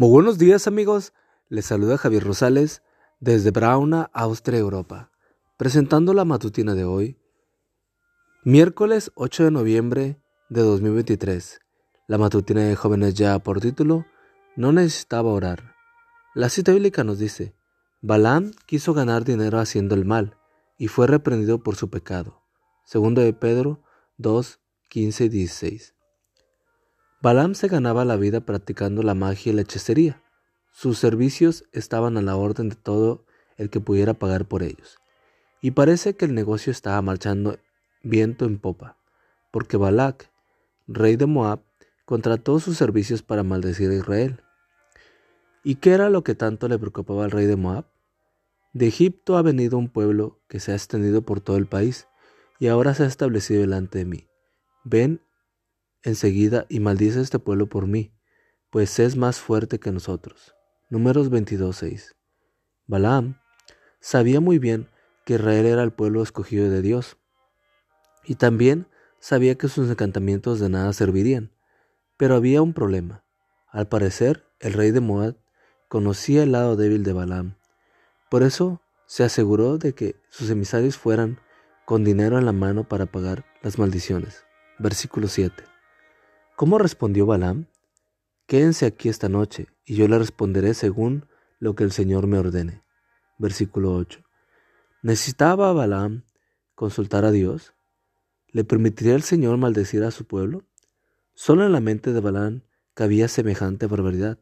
Muy buenos días amigos, les saluda Javier Rosales desde Brauna, Austria, Europa, presentando la matutina de hoy, miércoles 8 de noviembre de 2023. La matutina de jóvenes ya por título, no necesitaba orar. La cita bíblica nos dice, Balaam quiso ganar dinero haciendo el mal y fue reprendido por su pecado. Segundo de Pedro 2, 15 y 16. Balaam se ganaba la vida practicando la magia y la hechicería. Sus servicios estaban a la orden de todo el que pudiera pagar por ellos. Y parece que el negocio estaba marchando viento en popa, porque Balak, rey de Moab, contrató sus servicios para maldecir a Israel. ¿Y qué era lo que tanto le preocupaba al rey de Moab? De Egipto ha venido un pueblo que se ha extendido por todo el país y ahora se ha establecido delante de mí. Ven enseguida y maldice este pueblo por mí, pues es más fuerte que nosotros. Números 22.6. Balaam sabía muy bien que Israel era el pueblo escogido de Dios, y también sabía que sus encantamientos de nada servirían. Pero había un problema. Al parecer, el rey de Moab conocía el lado débil de Balaam. Por eso se aseguró de que sus emisarios fueran con dinero en la mano para pagar las maldiciones. Versículo 7. ¿Cómo respondió Balaam? Quédense aquí esta noche, y yo le responderé según lo que el Señor me ordene. Versículo 8. ¿Necesitaba Balaam consultar a Dios? ¿Le permitiría el Señor maldecir a su pueblo? Solo en la mente de Balaam cabía semejante barbaridad,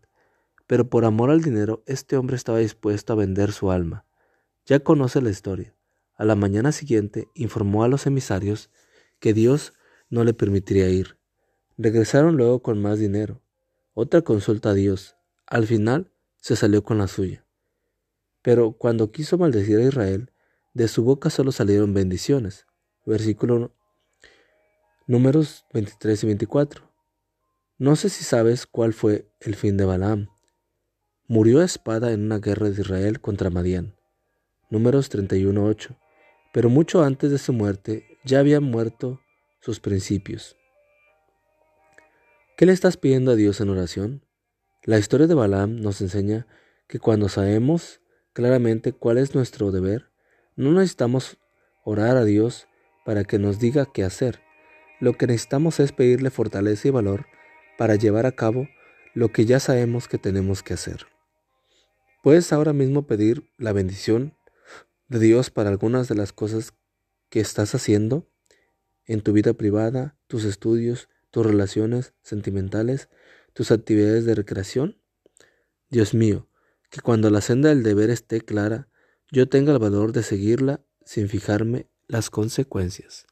pero por amor al dinero este hombre estaba dispuesto a vender su alma. Ya conoce la historia. A la mañana siguiente informó a los emisarios que Dios no le permitiría ir. Regresaron luego con más dinero. Otra consulta a Dios. Al final se salió con la suya. Pero cuando quiso maldecir a Israel, de su boca solo salieron bendiciones. Versículo números 23 y 24. No sé si sabes cuál fue el fin de Balaam. Murió a espada en una guerra de Israel contra Madián. Números 31.8. Pero mucho antes de su muerte ya habían muerto sus principios. ¿Qué le estás pidiendo a Dios en oración? La historia de Balaam nos enseña que cuando sabemos claramente cuál es nuestro deber, no necesitamos orar a Dios para que nos diga qué hacer. Lo que necesitamos es pedirle fortaleza y valor para llevar a cabo lo que ya sabemos que tenemos que hacer. Puedes ahora mismo pedir la bendición de Dios para algunas de las cosas que estás haciendo en tu vida privada, tus estudios, tus relaciones sentimentales, tus actividades de recreación? Dios mío, que cuando la senda del deber esté clara, yo tenga el valor de seguirla sin fijarme las consecuencias.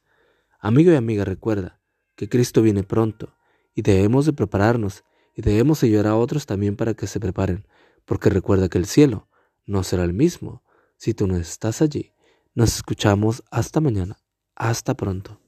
Amigo y amiga, recuerda que Cristo viene pronto y debemos de prepararnos y debemos ayudar a otros también para que se preparen, porque recuerda que el cielo no será el mismo si tú no estás allí. Nos escuchamos hasta mañana. Hasta pronto.